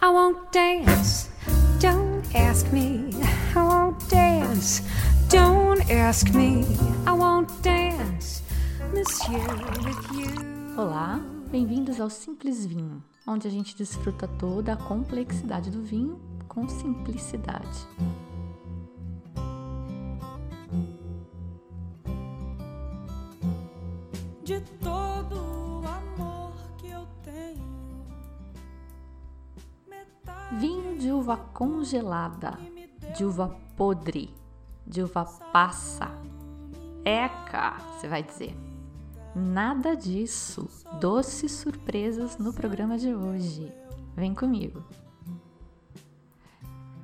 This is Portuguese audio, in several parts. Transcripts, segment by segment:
I won't dance. Don't ask me. I won't dance. Don't ask me. I won't dance. Monsieur with you. Olá, bem-vindos ao Simples Vinho, onde a gente desfruta toda a complexidade do vinho com simplicidade. Congelada, de uva podre, de uva passa. Eca, você vai dizer. Nada disso. Doces surpresas no programa de hoje. Vem comigo.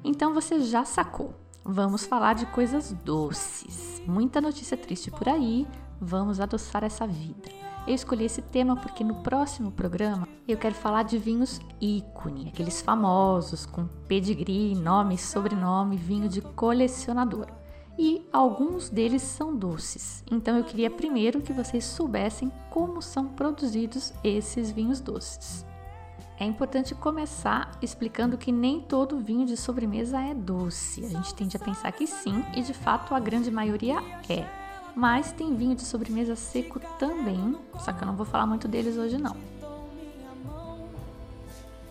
Então você já sacou. Vamos falar de coisas doces. Muita notícia triste por aí. Vamos adoçar essa vida. Eu escolhi esse tema porque no próximo programa eu quero falar de vinhos ícone, aqueles famosos com pedigree, nome, sobrenome, vinho de colecionador. E alguns deles são doces. Então eu queria primeiro que vocês soubessem como são produzidos esses vinhos doces. É importante começar explicando que nem todo vinho de sobremesa é doce. A gente tende a pensar que sim, e de fato a grande maioria é. Mas tem vinho de sobremesa seco também, só que eu não vou falar muito deles hoje não.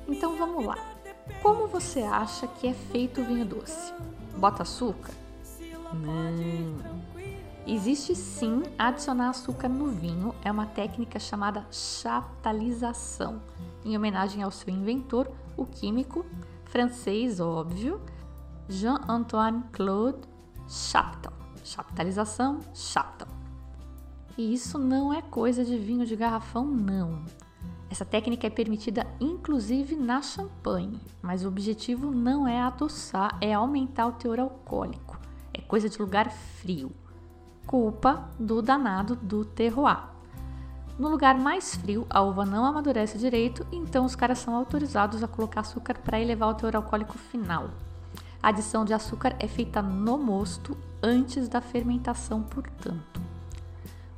Então vamos lá. Como você acha que é feito o vinho doce? Bota açúcar? Não. Existe sim adicionar açúcar no vinho, é uma técnica chamada chaptalização, em homenagem ao seu inventor, o químico francês, óbvio, Jean-Antoine Claude Chaptal. Chaptalização, Chaptal. E isso não é coisa de vinho de garrafão, não. Essa técnica é permitida inclusive na champanhe, mas o objetivo não é adoçar, é aumentar o teor alcoólico. É coisa de lugar frio. Culpa do danado do terroir. No lugar mais frio, a uva não amadurece direito, então os caras são autorizados a colocar açúcar para elevar o teor alcoólico final. A adição de açúcar é feita no mosto antes da fermentação, portanto.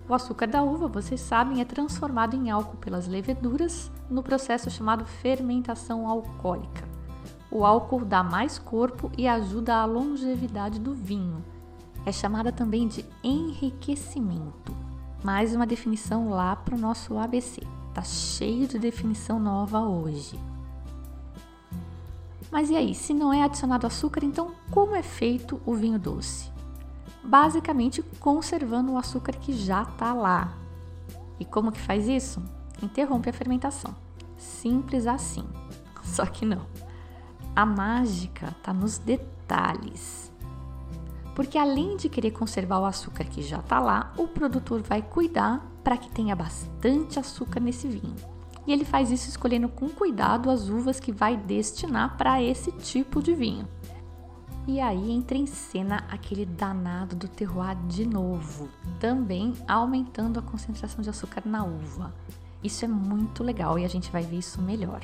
O açúcar da uva, vocês sabem, é transformado em álcool pelas leveduras no processo chamado fermentação alcoólica. O álcool dá mais corpo e ajuda a longevidade do vinho. É chamada também de enriquecimento. Mais uma definição lá para o nosso ABC. Tá cheio de definição nova hoje. Mas e aí, se não é adicionado açúcar, então como é feito o vinho doce? Basicamente conservando o açúcar que já está lá. E como que faz isso? Interrompe a fermentação. Simples assim. Só que não. A mágica está nos detalhes. Porque além de querer conservar o açúcar que já está lá, o produtor vai cuidar para que tenha bastante açúcar nesse vinho. E ele faz isso escolhendo com cuidado as uvas que vai destinar para esse tipo de vinho. E aí entra em cena aquele danado do terroir de novo, também aumentando a concentração de açúcar na uva. Isso é muito legal e a gente vai ver isso melhor.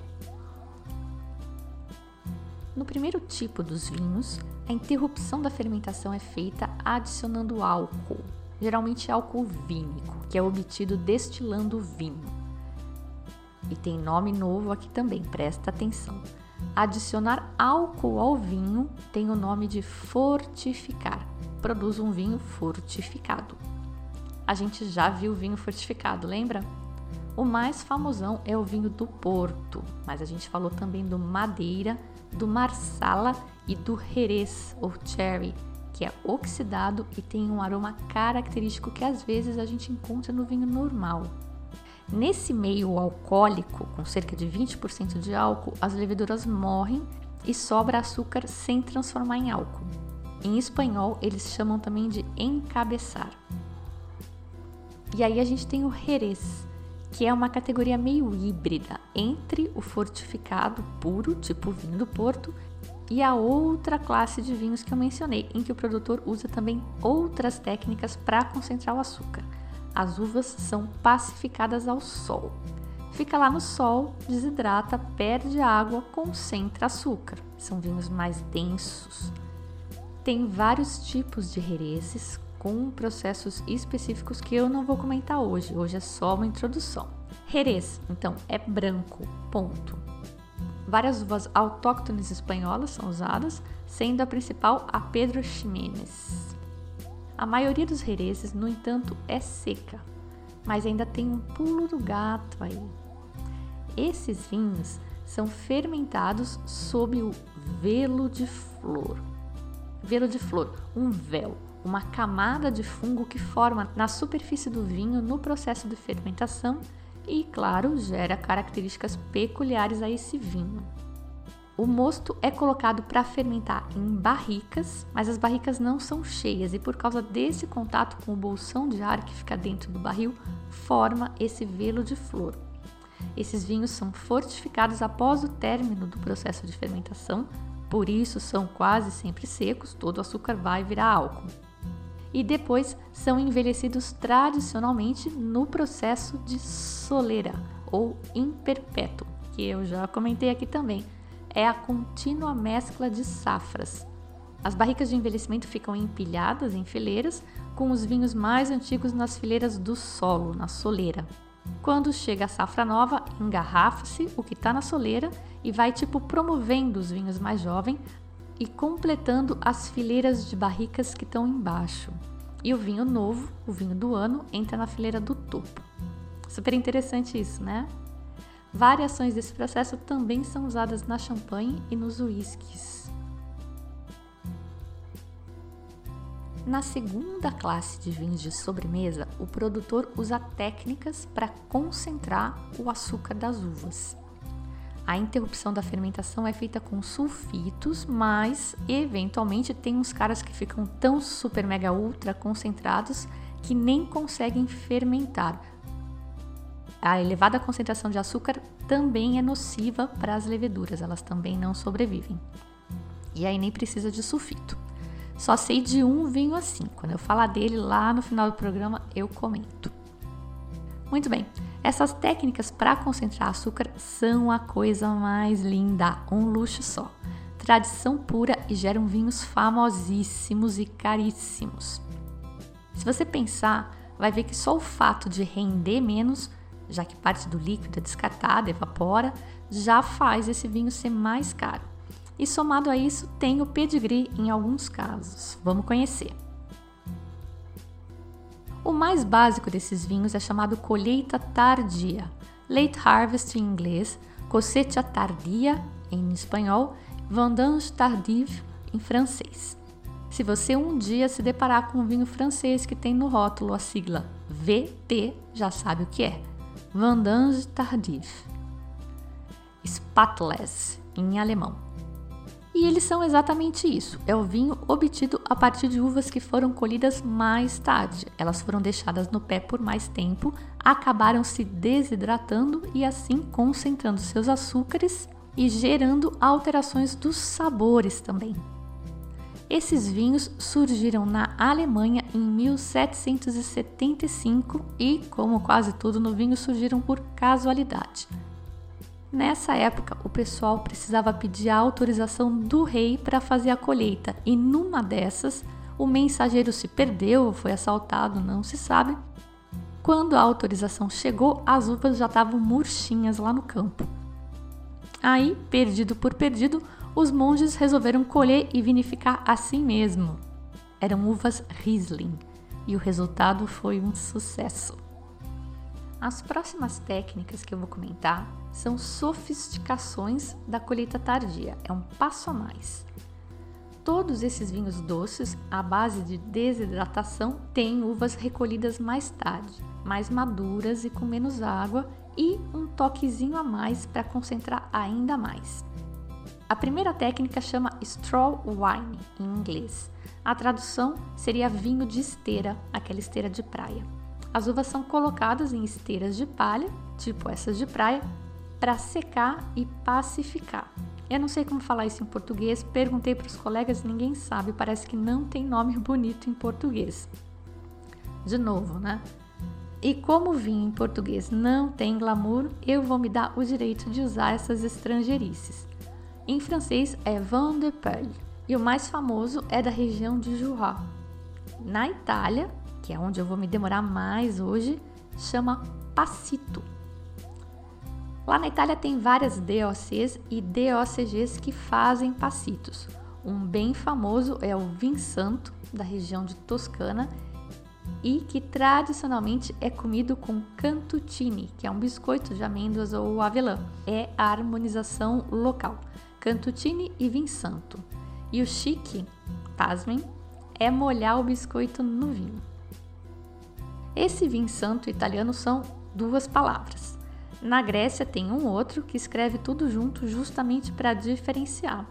No primeiro tipo dos vinhos, a interrupção da fermentação é feita adicionando álcool, geralmente álcool vínico, que é obtido destilando o vinho. E tem nome novo aqui também, presta atenção. Adicionar álcool ao vinho tem o nome de fortificar. Produz um vinho fortificado. A gente já viu vinho fortificado, lembra? O mais famosão é o vinho do Porto, mas a gente falou também do Madeira, do Marsala e do Jerez ou Cherry, que é oxidado e tem um aroma característico que às vezes a gente encontra no vinho normal. Nesse meio alcoólico, com cerca de 20% de álcool, as leveduras morrem e sobra açúcar sem transformar em álcool. Em espanhol, eles chamam também de encabeçar. E aí a gente tem o Jerez, que é uma categoria meio híbrida entre o fortificado puro, tipo vinho do Porto, e a outra classe de vinhos que eu mencionei, em que o produtor usa também outras técnicas para concentrar o açúcar. As uvas são pacificadas ao sol. Fica lá no sol, desidrata, perde água, concentra açúcar. São vinhos mais densos. Tem vários tipos de herezes com processos específicos que eu não vou comentar hoje. Hoje é só uma introdução. Jerez, então, é branco, ponto. Várias uvas autóctones espanholas são usadas, sendo a principal a Pedro Ximénez. A maioria dos jerezes, no entanto, é seca, mas ainda tem um pulo do gato aí. Esses vinhos são fermentados sob o velo de flor. Velo de flor, um véu, uma camada de fungo que forma na superfície do vinho no processo de fermentação e, claro, gera características peculiares a esse vinho. O mosto é colocado para fermentar em barricas, mas as barricas não são cheias e por causa desse contato com o bolsão de ar que fica dentro do barril, forma esse velo de flor. Esses vinhos são fortificados após o término do processo de fermentação, por isso são quase sempre secos, todo o açúcar vai virar álcool. E depois são envelhecidos tradicionalmente no processo de soleira ou imperpétuo, que eu já comentei aqui também. É a contínua mescla de safras. As barricas de envelhecimento ficam empilhadas em fileiras, com os vinhos mais antigos nas fileiras do solo, na soleira. Quando chega a safra nova, engarrafa-se o que está na soleira e vai tipo promovendo os vinhos mais jovens e completando as fileiras de barricas que estão embaixo. E o vinho novo, o vinho do ano, entra na fileira do topo. Super interessante isso, né? Variações desse processo também são usadas na champanhe e nos uísques. Na segunda classe de vinhos de sobremesa, o produtor usa técnicas para concentrar o açúcar das uvas. A interrupção da fermentação é feita com sulfitos, mas eventualmente tem uns caras que ficam tão super mega ultra concentrados que nem conseguem fermentar. A elevada concentração de açúcar também é nociva para as leveduras, elas também não sobrevivem. E aí nem precisa de sulfito. Só sei de um vinho assim. Quando eu falar dele lá no final do programa, eu comento. Muito bem, essas técnicas para concentrar açúcar são a coisa mais linda, um luxo só. Tradição pura e geram vinhos famosíssimos e caríssimos. Se você pensar, vai ver que só o fato de render menos, já que parte do líquido é descartada, evapora, já faz esse vinho ser mais caro e somado a isso tem o pedigree em alguns casos. Vamos conhecer. O mais básico desses vinhos é chamado colheita tardia, late harvest em inglês, cosecha tardia em espanhol, vendange tardive em francês. Se você um dia se deparar com um vinho francês que tem no rótulo a sigla VT, já sabe o que é. Vendange tardive. Spatless em alemão. E eles são exatamente isso: é o vinho obtido a partir de uvas que foram colhidas mais tarde. Elas foram deixadas no pé por mais tempo, acabaram se desidratando e assim concentrando seus açúcares e gerando alterações dos sabores também. Esses vinhos surgiram na Alemanha em 1775 e, como quase tudo no vinho, surgiram por casualidade. Nessa época, o pessoal precisava pedir a autorização do rei para fazer a colheita, e numa dessas, o mensageiro se perdeu foi assaltado, não se sabe. Quando a autorização chegou, as uvas já estavam murchinhas lá no campo. Aí, perdido por perdido, os monges resolveram colher e vinificar assim mesmo. Eram uvas Riesling e o resultado foi um sucesso. As próximas técnicas que eu vou comentar são sofisticações da colheita tardia, é um passo a mais. Todos esses vinhos doces, à base de desidratação, têm uvas recolhidas mais tarde, mais maduras e com menos água e um toquezinho a mais para concentrar ainda mais. A primeira técnica chama straw wine em inglês. A tradução seria vinho de esteira, aquela esteira de praia. As uvas são colocadas em esteiras de palha, tipo essas de praia, para secar e pacificar. Eu não sei como falar isso em português, perguntei para os colegas, ninguém sabe, parece que não tem nome bonito em português. De novo, né? E como vinho em português não tem glamour, eu vou me dar o direito de usar essas estrangeirices. Em francês é Vin de Peuple e o mais famoso é da região de Jura. Na Itália, que é onde eu vou me demorar mais hoje, chama Passito. Lá na Itália tem várias DOCs e DOCGs que fazem passitos. Um bem famoso é o Vinsanto, da região de Toscana, e que tradicionalmente é comido com cantuccini, que é um biscoito de amêndoas ou avelã. É a harmonização local. Cantuccini e Vinsanto. E o chique, pasmem, é molhar o biscoito no vinho. Esse Vinsanto italiano são duas palavras. Na Grécia tem um outro que escreve tudo junto justamente para diferenciar.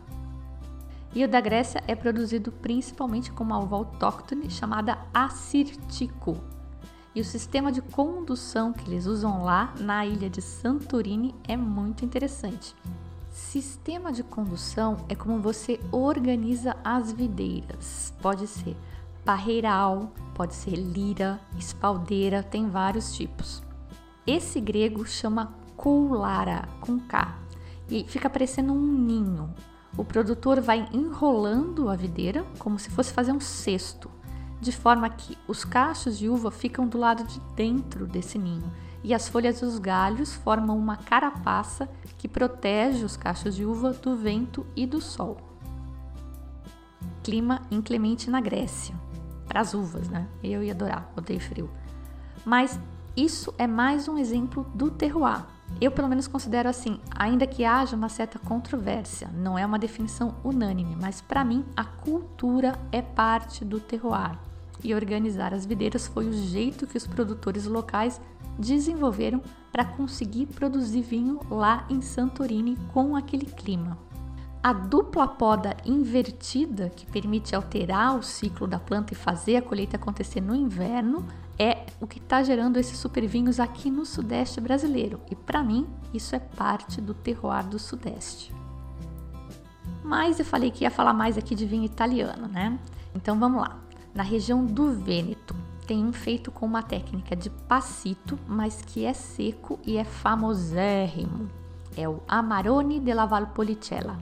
E o da Grécia é produzido principalmente com uma uva autóctone chamada assirtico. E o sistema de condução que eles usam lá na ilha de Santorini é muito interessante. Sistema de condução é como você organiza as videiras. Pode ser parreiral, pode ser lira, espaldeira, tem vários tipos. Esse grego chama coulara, com K, e fica parecendo um ninho, o produtor vai enrolando a videira como se fosse fazer um cesto, de forma que os cachos de uva ficam do lado de dentro desse ninho e as folhas dos galhos formam uma carapaça que protege os cachos de uva do vento e do sol. Clima inclemente na Grécia, para as uvas, né? Eu ia adorar, odeio frio. Mas isso é mais um exemplo do terroir, eu, pelo menos, considero assim, ainda que haja uma certa controvérsia, não é uma definição unânime, mas para mim a cultura é parte do terroir. E organizar as videiras foi o jeito que os produtores locais desenvolveram para conseguir produzir vinho lá em Santorini com aquele clima. A dupla poda invertida, que permite alterar o ciclo da planta e fazer a colheita acontecer no inverno, é o que está gerando esses super vinhos aqui no Sudeste brasileiro. E para mim, isso é parte do terroir do Sudeste. Mas eu falei que ia falar mais aqui de vinho italiano, né? Então vamos lá. Na região do Vêneto, tem um feito com uma técnica de passito, mas que é seco e é famosérrimo. É o Amarone della Valpolicella.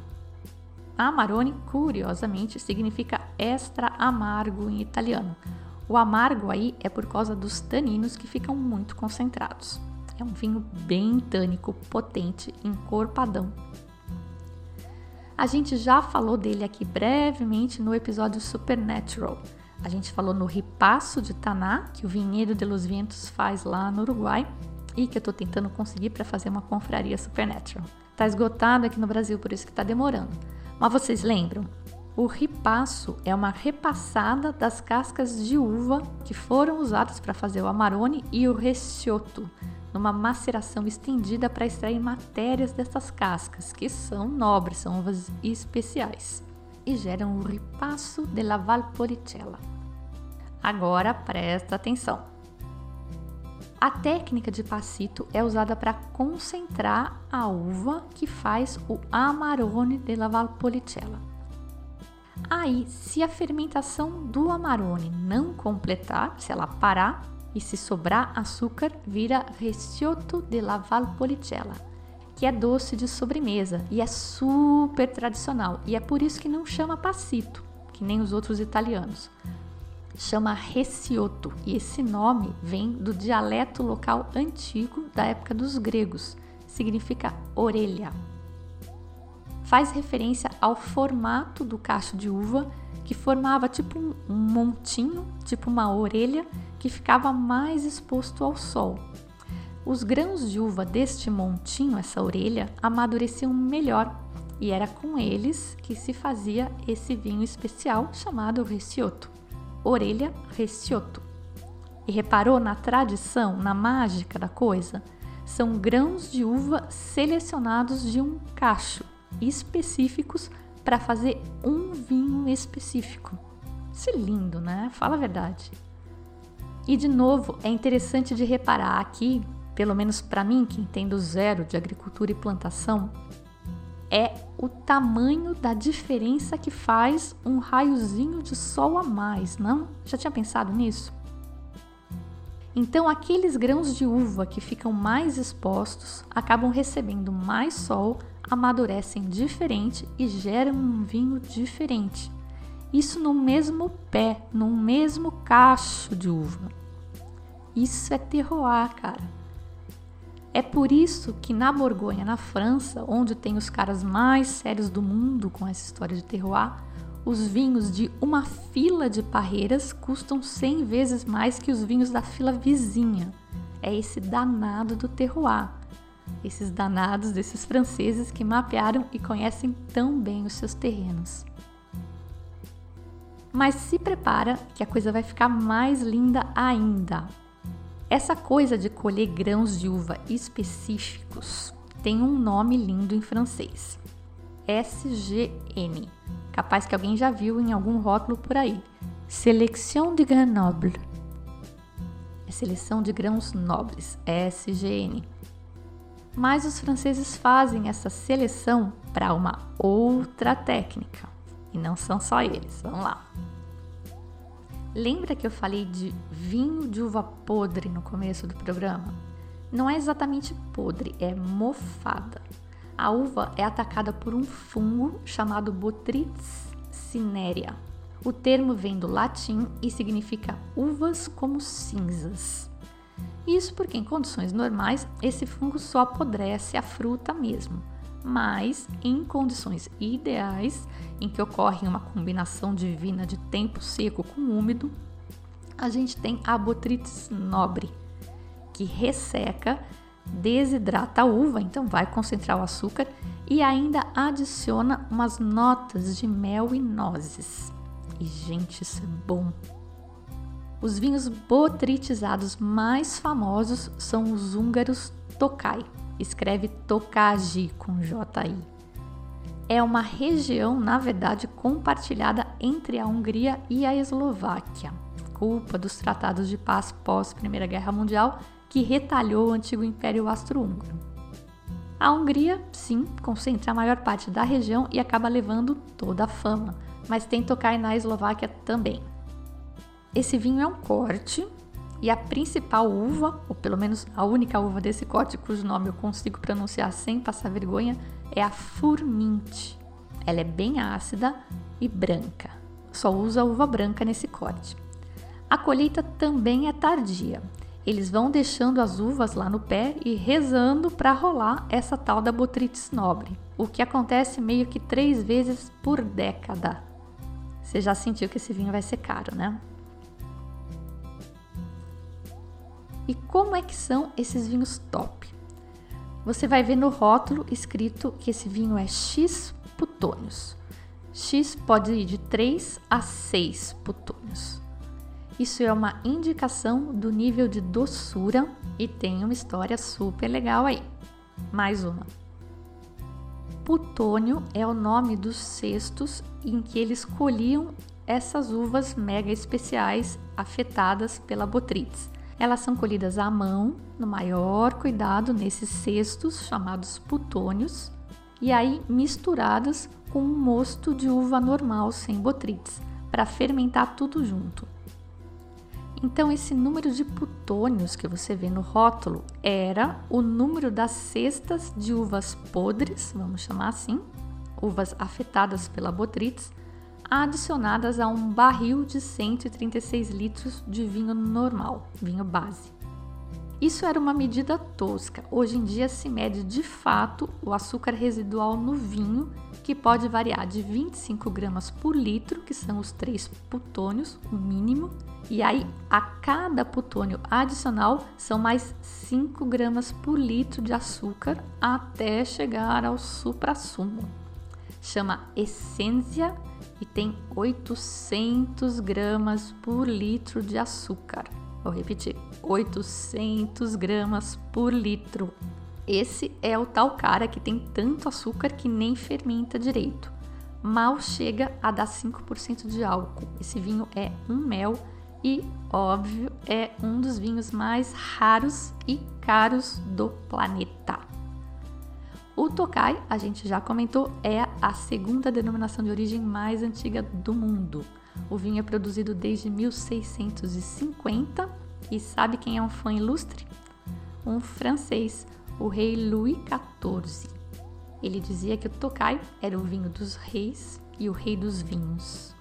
Amarone, curiosamente, significa extra amargo em italiano o amargo aí é por causa dos taninos que ficam muito concentrados. É um vinho bem tânico, potente, encorpadão. A gente já falou dele aqui brevemente no episódio Supernatural. A gente falou no Ripasso de Taná, que o Vinhedo de los Vientos faz lá no Uruguai e que eu estou tentando conseguir para fazer uma confraria Supernatural. Tá esgotado aqui no Brasil, por isso que está demorando. Mas vocês lembram? O ripasso é uma repassada das cascas de uva que foram usadas para fazer o amarone e o recioto, numa maceração estendida para extrair matérias dessas cascas, que são nobres, são uvas especiais, e geram o ripasso della Valpolicella. Agora presta atenção. A técnica de passito é usada para concentrar a uva que faz o amarone della Valpolicella. Aí, se a fermentação do amarone não completar, se ela parar e se sobrar açúcar, vira Recioto della Valpolicella, que é doce de sobremesa e é super tradicional. E é por isso que não chama passito, que nem os outros italianos. Chama Recioto e esse nome vem do dialeto local antigo da época dos gregos. Significa orelha faz referência ao formato do cacho de uva, que formava tipo um montinho, tipo uma orelha, que ficava mais exposto ao sol. Os grãos de uva deste montinho, essa orelha, amadureciam melhor e era com eles que se fazia esse vinho especial chamado Recioto. Orelha Recioto. E reparou na tradição, na mágica da coisa? São grãos de uva selecionados de um cacho específicos para fazer um vinho específico. Isso é lindo, né? Fala a verdade. E de novo, é interessante de reparar aqui, pelo menos para mim, que entendo zero de agricultura e plantação, é o tamanho da diferença que faz um raiozinho de sol a mais, não? Já tinha pensado nisso? Então, aqueles grãos de uva que ficam mais expostos acabam recebendo mais sol, amadurecem diferente e geram um vinho diferente. Isso no mesmo pé, no mesmo cacho de uva. Isso é terroir, cara. É por isso que na Borgonha, na França, onde tem os caras mais sérios do mundo com essa história de terroir, os vinhos de uma fila de parreiras custam 100 vezes mais que os vinhos da fila vizinha. É esse danado do terroir. Esses danados desses franceses que mapearam e conhecem tão bem os seus terrenos. Mas se prepara que a coisa vai ficar mais linda ainda. Essa coisa de colher grãos de uva específicos tem um nome lindo em francês: SGN. Capaz que alguém já viu em algum rótulo por aí. Selection de Grenoble. É seleção de grãos nobres, SGN. Mas os franceses fazem essa seleção para uma outra técnica. E não são só eles. Vamos lá. Lembra que eu falei de vinho de uva podre no começo do programa? Não é exatamente podre, é mofada. A uva é atacada por um fungo chamado Botrytis cinerea. O termo vem do latim e significa uvas como cinzas. Isso porque em condições normais esse fungo só apodrece a fruta mesmo mas em condições ideais, em que ocorre uma combinação divina de tempo seco com úmido, a gente tem a botrytis nobre, que resseca, desidrata a uva, então vai concentrar o açúcar e ainda adiciona umas notas de mel e nozes. E gente, isso é bom. Os vinhos botritizados mais famosos são os húngaros Tokai escreve Tokaji com J-I. É uma região, na verdade, compartilhada entre a Hungria e a Eslováquia, culpa dos tratados de paz pós Primeira Guerra Mundial que retalhou o antigo Império Austro-Húngaro. A Hungria, sim, concentra a maior parte da região e acaba levando toda a fama, mas tem Tokai na Eslováquia também. Esse vinho é um corte e a principal uva, ou pelo menos a única uva desse corte cujo nome eu consigo pronunciar sem passar vergonha, é a Furmint. Ela é bem ácida e branca. Só usa uva branca nesse corte. A colheita também é tardia. Eles vão deixando as uvas lá no pé e rezando para rolar essa tal da Botrytis nobre, o que acontece meio que três vezes por década. Você já sentiu que esse vinho vai ser caro, né? E como é que são esses vinhos top? Você vai ver no rótulo escrito que esse vinho é X putônios. X pode ir de 3 a 6 putônios. Isso é uma indicação do nível de doçura e tem uma história super legal aí. Mais uma. Putônio é o nome dos cestos em que eles colhiam essas uvas mega especiais afetadas pela botrites. Elas são colhidas à mão, no maior cuidado, nesses cestos chamados putônios, e aí misturadas com um mosto de uva normal sem botrites, para fermentar tudo junto. Então, esse número de putônios que você vê no rótulo era o número das cestas de uvas podres, vamos chamar assim, uvas afetadas pela botrites, adicionadas a um barril de 136 litros de vinho normal, vinho base. Isso era uma medida tosca. Hoje em dia se mede de fato o açúcar residual no vinho, que pode variar de 25 gramas por litro, que são os três putônios, o mínimo, e aí a cada putônio adicional são mais 5 gramas por litro de açúcar até chegar ao supra-sumo. Chama essência e tem 800 gramas por litro de açúcar. Vou repetir: 800 gramas por litro. Esse é o tal cara que tem tanto açúcar que nem fermenta direito. Mal chega a dar 5% de álcool. Esse vinho é um mel e, óbvio, é um dos vinhos mais raros e caros do planeta. O Tokai, a gente já comentou, é a segunda denominação de origem mais antiga do mundo. O vinho é produzido desde 1650 e sabe quem é um fã ilustre? Um francês, o rei Louis XIV. Ele dizia que o Tokai era o vinho dos reis e o rei dos vinhos.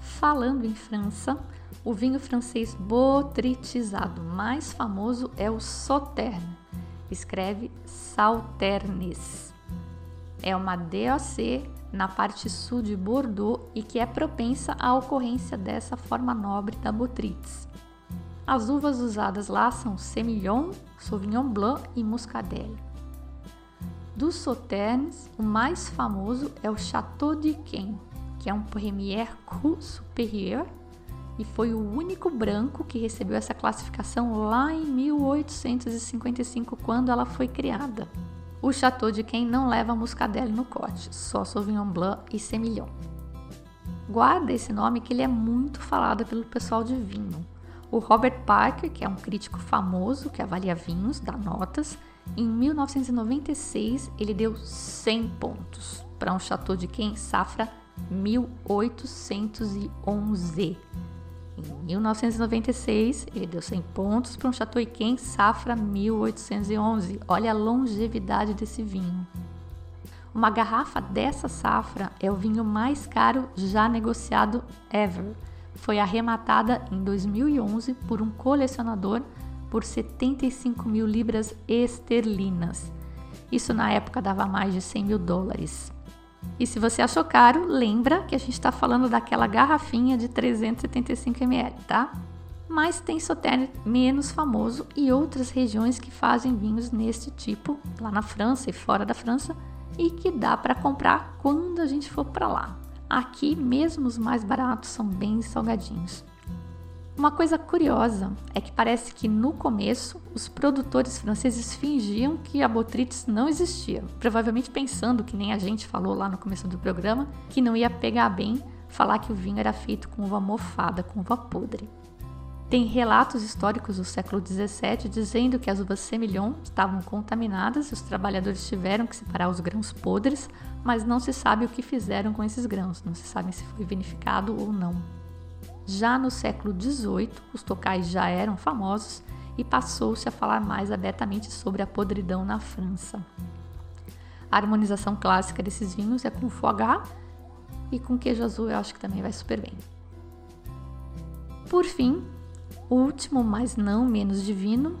Falando em França, O vinho francês botrytisado mais famoso é o Sauterne. Escreve Sauternes. É uma DOC na parte sul de Bordeaux e que é propensa à ocorrência dessa forma nobre da botrytis. As uvas usadas lá são Semillon, Sauvignon Blanc e Muscadelle. Dos Sauternes, o mais famoso é o Château de Quen, que é um Premier Cru Supérieur e foi o único branco que recebeu essa classificação lá em 1855, quando ela foi criada. O Chateau de quem não leva muscadelle no corte, só Sauvignon Blanc e Semillon. Guarda esse nome que ele é muito falado pelo pessoal de vinho. O Robert Parker, que é um crítico famoso que avalia vinhos, dá notas, em 1996 ele deu 100 pontos para um Chateau de quem safra 1811. Em 1996, ele deu 100 pontos para um Chateau Yquem Safra 1811. Olha a longevidade desse vinho. Uma garrafa dessa safra é o vinho mais caro já negociado ever. Foi arrematada em 2011 por um colecionador por 75 mil libras esterlinas. Isso na época dava mais de 100 mil dólares. E se você achou caro, lembra que a gente está falando daquela garrafinha de 375 ml, tá? Mas tem Sauternes menos famoso e outras regiões que fazem vinhos neste tipo, lá na França e fora da França, e que dá para comprar quando a gente for para lá. Aqui, mesmo os mais baratos são bem salgadinhos. Uma coisa curiosa é que parece que no começo os produtores franceses fingiam que a botrytis não existia, provavelmente pensando que nem a gente falou lá no começo do programa, que não ia pegar bem falar que o vinho era feito com uva mofada, com uva podre. Tem relatos históricos do século XVII dizendo que as uvas Semillon estavam contaminadas e os trabalhadores tiveram que separar os grãos podres, mas não se sabe o que fizeram com esses grãos, não se sabe se foi vinificado ou não. Já no século XVIII, os tocais já eram famosos e passou-se a falar mais abertamente sobre a podridão na França. A harmonização clássica desses vinhos é com foie gras e com queijo azul eu acho que também vai super bem. Por fim, o último, mas não menos divino,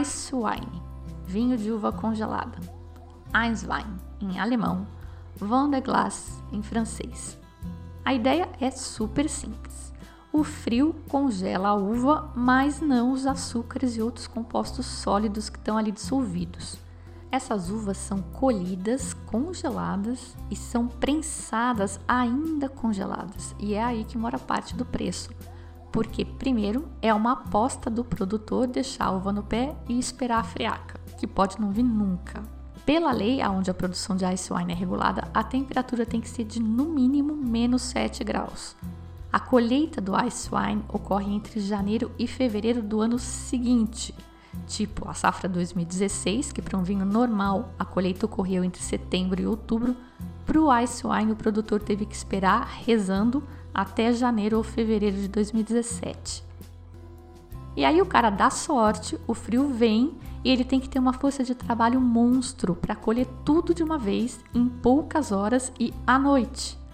Ice Wine, vinho de uva congelada. Eiswein em alemão, Vin de Glace em francês. A ideia é super simples. O frio congela a uva, mas não os açúcares e outros compostos sólidos que estão ali dissolvidos. Essas uvas são colhidas, congeladas e são prensadas ainda congeladas. E é aí que mora parte do preço. Porque, primeiro, é uma aposta do produtor deixar a uva no pé e esperar a friaca, que pode não vir nunca. Pela lei, onde a produção de ice wine é regulada, a temperatura tem que ser de no mínimo menos 7 graus. A colheita do ice wine ocorre entre janeiro e fevereiro do ano seguinte, tipo a safra 2016, que para um vinho normal a colheita ocorreu entre setembro e outubro, para o ice wine o produtor teve que esperar rezando até janeiro ou fevereiro de 2017. E aí o cara dá sorte, o frio vem e ele tem que ter uma força de trabalho monstro para colher tudo de uma vez em poucas horas e à noite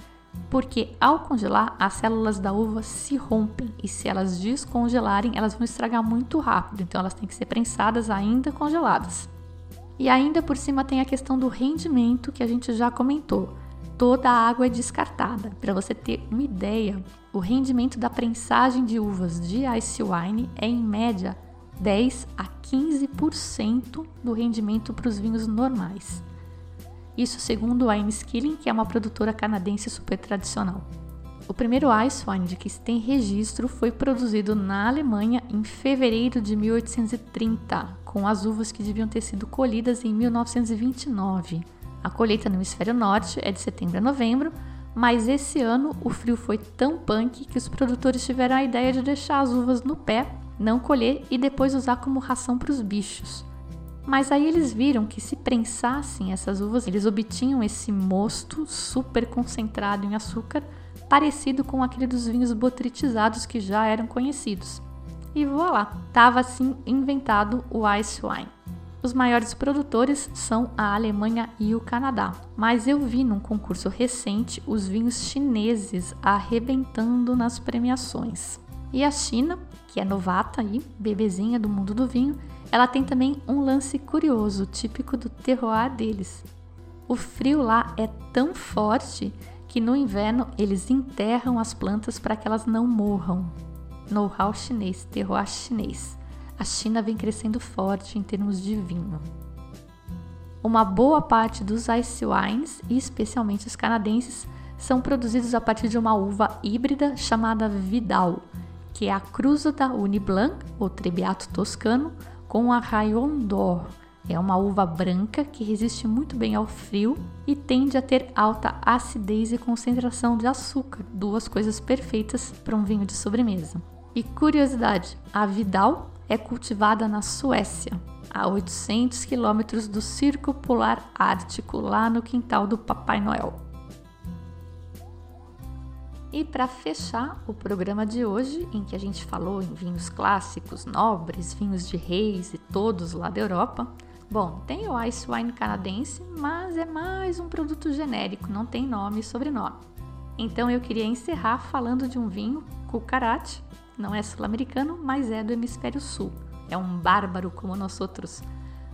porque ao congelar as células da uva se rompem e se elas descongelarem, elas vão estragar muito rápido, então elas têm que ser prensadas ainda congeladas. E ainda por cima tem a questão do rendimento que a gente já comentou. Toda a água é descartada. Para você ter uma ideia, o rendimento da prensagem de uvas de ice wine é em média 10 a 15% do rendimento para os vinhos normais. Isso segundo a Skilling, que é uma produtora canadense super tradicional. O primeiro de que se tem registro foi produzido na Alemanha em fevereiro de 1830, com as uvas que deviam ter sido colhidas em 1929. A colheita no hemisfério norte é de setembro a novembro, mas esse ano o frio foi tão punk que os produtores tiveram a ideia de deixar as uvas no pé, não colher e depois usar como ração para os bichos. Mas aí eles viram que se prensassem essas uvas, eles obtinham esse mosto super concentrado em açúcar, parecido com aquele dos vinhos botritizados que já eram conhecidos. E voilá, estava assim inventado o ice wine. Os maiores produtores são a Alemanha e o Canadá, mas eu vi num concurso recente os vinhos chineses arrebentando nas premiações. E a China, que é novata aí, bebezinha do mundo do vinho, ela tem também um lance curioso, típico do terroir deles. O frio lá é tão forte que no inverno eles enterram as plantas para que elas não morram. Know-how chinês, terroir chinês. A China vem crescendo forte em termos de vinho. Uma boa parte dos ice wines, e especialmente os canadenses, são produzidos a partir de uma uva híbrida chamada Vidal, que é a cruza da Uniblanc, ou Trebbiato toscano, com a Rayon d'Or, é uma uva branca que resiste muito bem ao frio e tende a ter alta acidez e concentração de açúcar, duas coisas perfeitas para um vinho de sobremesa. E curiosidade, a Vidal é cultivada na Suécia, a 800 quilômetros do Círculo Polar Ártico, lá no quintal do Papai Noel. E para fechar o programa de hoje, em que a gente falou em vinhos clássicos, nobres, vinhos de reis e todos lá da Europa, Bom, tem o Ice Wine canadense, mas é mais um produto genérico, não tem nome e sobrenome. Então eu queria encerrar falando de um vinho, Cucarate, não é sul-americano, mas é do hemisfério sul. É um bárbaro como nós outros,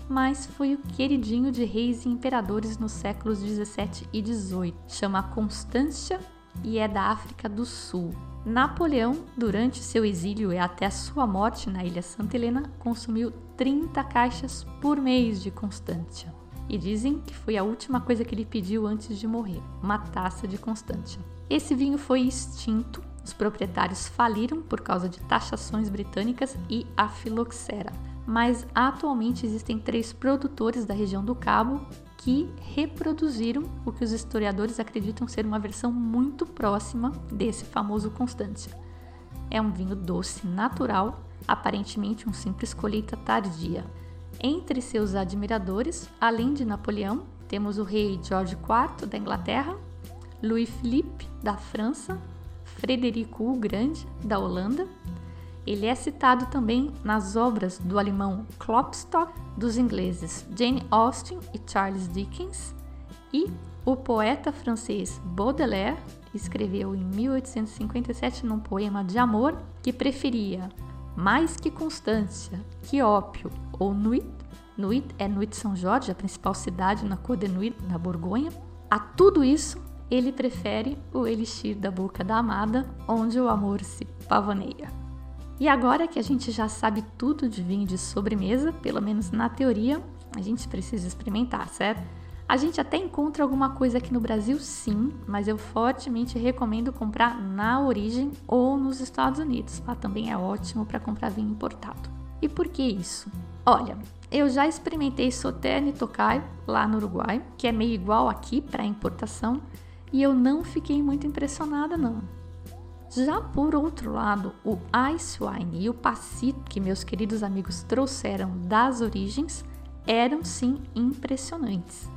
mas foi o queridinho de reis e imperadores nos séculos 17 e 18. Chama Constância e é da África do Sul. Napoleão, durante seu exílio e até sua morte na ilha Santa Helena, consumiu 30 caixas por mês de Constantia. E dizem que foi a última coisa que ele pediu antes de morrer, uma taça de Constantia. Esse vinho foi extinto, os proprietários faliram por causa de taxações britânicas e a filoxera. Mas atualmente existem três produtores da região do Cabo que reproduziram o que os historiadores acreditam ser uma versão muito próxima desse famoso Constantia. É um vinho doce natural, aparentemente um simples colheita tardia. Entre seus admiradores, além de Napoleão, temos o rei George IV da Inglaterra, Louis Philippe da França, Frederico o Grande da Holanda ele é citado também nas obras do alemão Klopstock, dos ingleses Jane Austen e Charles Dickens, e o poeta francês Baudelaire escreveu em 1857 num poema de amor que preferia mais que constância, que ópio ou nuit. Nuit é Nuit São Jorge, a principal cidade na Côte de Nuit, na Borgonha. A tudo isso, ele prefere o elixir da boca da amada, onde o amor se pavoneia. E agora que a gente já sabe tudo de vinho de sobremesa, pelo menos na teoria, a gente precisa experimentar, certo? A gente até encontra alguma coisa aqui no Brasil, sim, mas eu fortemente recomendo comprar na origem ou nos Estados Unidos. Lá também é ótimo para comprar vinho importado. E por que isso? Olha, eu já experimentei Sauternes Tokai lá no Uruguai, que é meio igual aqui para importação, e eu não fiquei muito impressionada não. Já por outro lado, o Ice Wine e o Passito, que meus queridos amigos trouxeram das origens, eram sim impressionantes.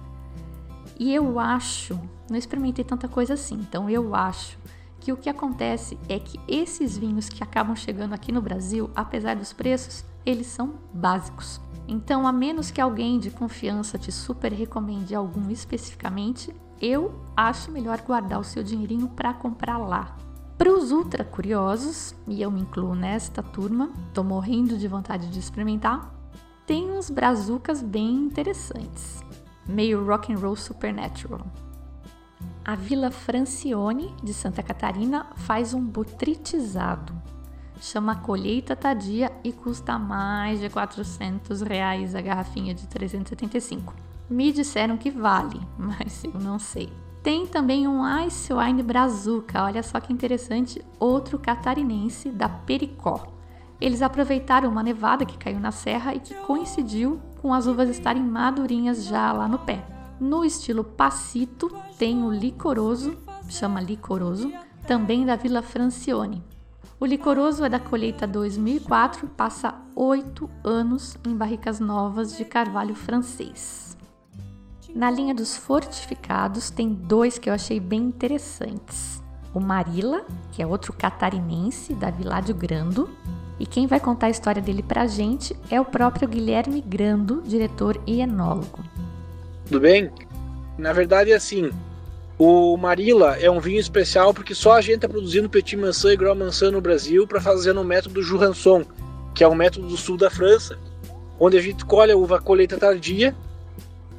E eu acho, não experimentei tanta coisa assim, então eu acho que o que acontece é que esses vinhos que acabam chegando aqui no Brasil, apesar dos preços, eles são básicos. Então, a menos que alguém de confiança te super recomende algum especificamente, eu acho melhor guardar o seu dinheirinho para comprar lá, para os ultra curiosos, e eu me incluo nesta turma, tô morrendo de vontade de experimentar, tem uns brazucas bem interessantes, meio rock and roll supernatural. A Vila Francione de Santa Catarina faz um botritizado. Chama colheita tardia e custa mais de 400 reais a garrafinha de 375. Me disseram que vale, mas eu não sei. Tem também um Ice Wine Brazuca, olha só que interessante, outro catarinense da Pericó. Eles aproveitaram uma nevada que caiu na serra e que coincidiu com as uvas estarem madurinhas já lá no pé. No estilo Passito, tem o licoroso, chama licoroso, também da Vila Francione. O licoroso é da colheita 2004, passa oito anos em barricas novas de carvalho francês. Na linha dos fortificados, tem dois que eu achei bem interessantes. O Marila, que é outro catarinense da Viládio Grando, e quem vai contar a história dele pra gente é o próprio Guilherme Grando, diretor e enólogo. Tudo bem? Na verdade, assim, O Marila é um vinho especial porque só a gente está produzindo Petit Maçã e Gros Maçã no Brasil para fazer no método Jurançon, que é um método do sul da França, onde a gente colhe a uva colheita tardia.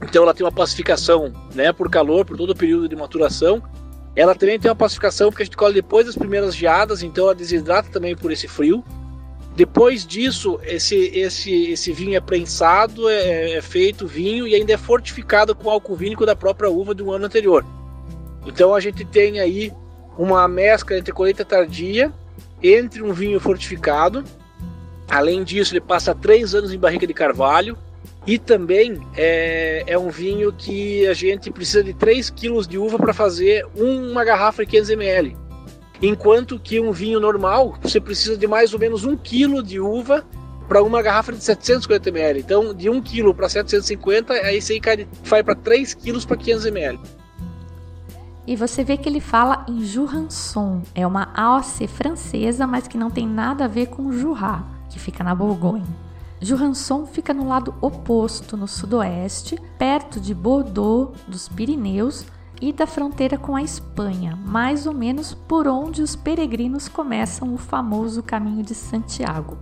Então ela tem uma pacificação né, por calor, por todo o período de maturação. Ela também tem uma pacificação porque a gente colhe depois das primeiras geadas, então ela desidrata também por esse frio. Depois disso, esse, esse, esse vinho é prensado, é, é feito vinho e ainda é fortificado com álcool vínico da própria uva do ano anterior. Então a gente tem aí uma mescla entre colheita tardia, entre um vinho fortificado. Além disso, ele passa três anos em barrica de carvalho. E também é, é um vinho que a gente precisa de 3 kg de uva para fazer uma garrafa de 500 ml. Enquanto que um vinho normal, você precisa de mais ou menos 1 kg de uva para uma garrafa de 750 ml. Então, de 1 kg para 750, aí você vai para 3 kg para 500 ml. E você vê que ele fala em Jurançon. É uma AOC francesa, mas que não tem nada a ver com Jurá, que fica na Bourgogne. Jurançon fica no lado oposto, no sudoeste, perto de Bordeaux, dos Pirineus e da fronteira com a Espanha, mais ou menos por onde os peregrinos começam o famoso caminho de Santiago.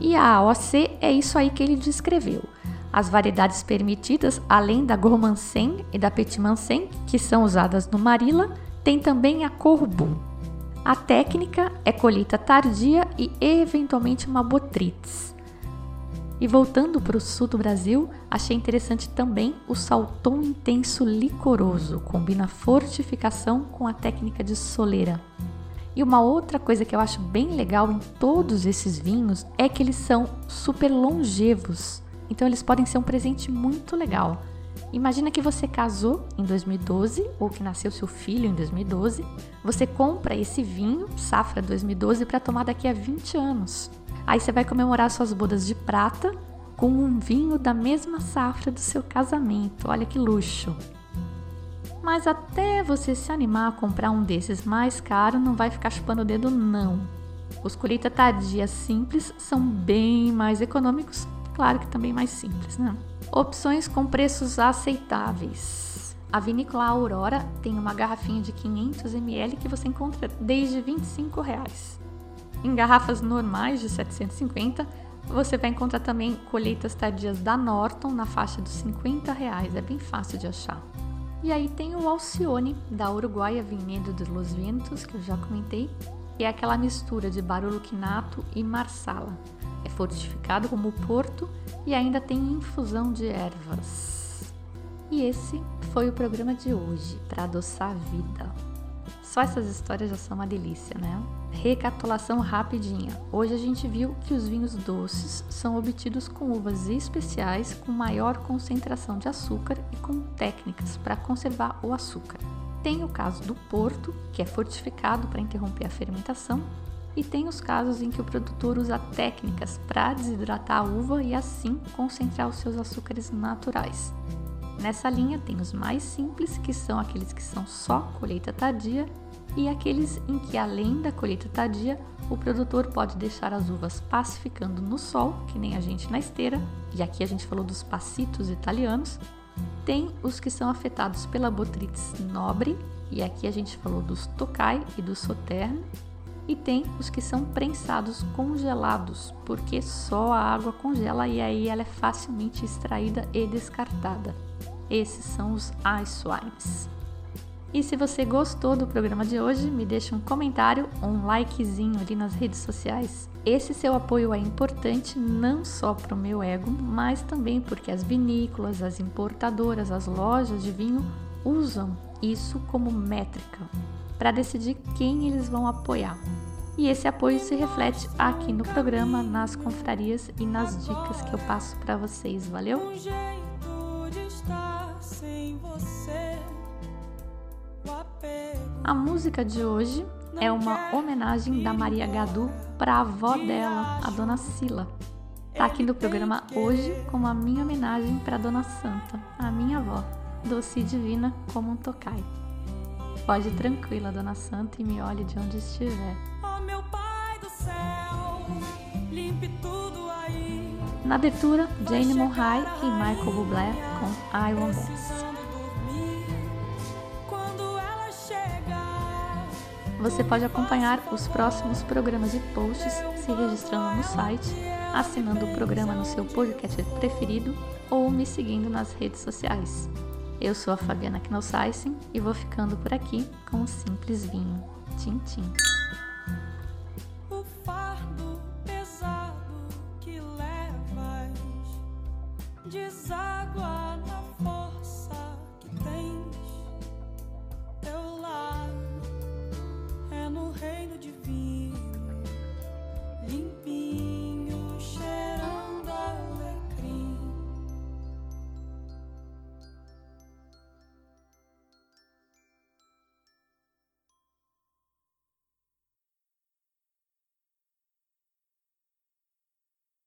E a AOC é isso aí que ele descreveu. As variedades permitidas, além da Gourmandsen e da Petit Mansen, que são usadas no Marila, tem também a Corbu. A técnica é colheita tardia e eventualmente uma botrytis. E voltando para o sul do Brasil, achei interessante também o salton intenso licoroso, combina fortificação com a técnica de soleira. E uma outra coisa que eu acho bem legal em todos esses vinhos é que eles são super longevos. Então eles podem ser um presente muito legal. Imagina que você casou em 2012 ou que nasceu seu filho em 2012. Você compra esse vinho, safra 2012, para tomar daqui a 20 anos. Aí você vai comemorar suas bodas de prata com um vinho da mesma safra do seu casamento. Olha que luxo! Mas até você se animar a comprar um desses mais caro, não vai ficar chupando o dedo, não. Os colheita tardia simples são bem mais econômicos Claro que também mais simples, né? Opções com preços aceitáveis. A vinícola Aurora tem uma garrafinha de 500 ml que você encontra desde 25 reais. Em garrafas normais de 750, você vai encontrar também colheitas tardias da Norton na faixa dos 50 reais. É bem fácil de achar. E aí tem o Alcione da Uruguaia Vinhedo de Los Ventos, que eu já comentei, que é aquela mistura de Barolo Quinato e Marsala é fortificado como porto e ainda tem infusão de ervas. E esse foi o programa de hoje, para adoçar a vida. Só essas histórias já são uma delícia, né? Recapitulação rapidinha. Hoje a gente viu que os vinhos doces são obtidos com uvas especiais com maior concentração de açúcar e com técnicas para conservar o açúcar. Tem o caso do Porto, que é fortificado para interromper a fermentação, e tem os casos em que o produtor usa técnicas para desidratar a uva e assim concentrar os seus açúcares naturais. Nessa linha tem os mais simples, que são aqueles que são só colheita tardia, e aqueles em que, além da colheita tardia, o produtor pode deixar as uvas pacificando no sol, que nem a gente na esteira, e aqui a gente falou dos passitos italianos. Tem os que são afetados pela botrytis nobre, e aqui a gente falou dos tokai e do sauterne, e tem os que são prensados congelados, porque só a água congela e aí ela é facilmente extraída e descartada. Esses são os ice wines. E se você gostou do programa de hoje, me deixa um comentário ou um likezinho ali nas redes sociais. Esse seu apoio é importante não só para o meu ego, mas também porque as vinícolas, as importadoras, as lojas de vinho usam isso como métrica para decidir quem eles vão apoiar. E esse apoio se reflete aqui no programa, nas confrarias e nas dicas que eu passo para vocês. Valeu? A música de hoje é uma homenagem da Maria Gadu para a avó dela, a Dona Sila. Tá aqui no programa hoje como a minha homenagem para Dona Santa, a minha avó, doce e divina como um tocai. Pode ir tranquila, Dona Santa, e me olhe de onde estiver. Oh, meu Pai do céu, limpe tudo aí. Na abertura, Jane Monhai e Michael Bublé com I Want Dance. Você pode acompanhar os próximos programas e posts se registrando no site, assinando o programa no seu podcast preferido ou me seguindo nas redes sociais. Eu sou a Fabiana Knossaisen e vou ficando por aqui com um simples vinho. Tchim, tchim.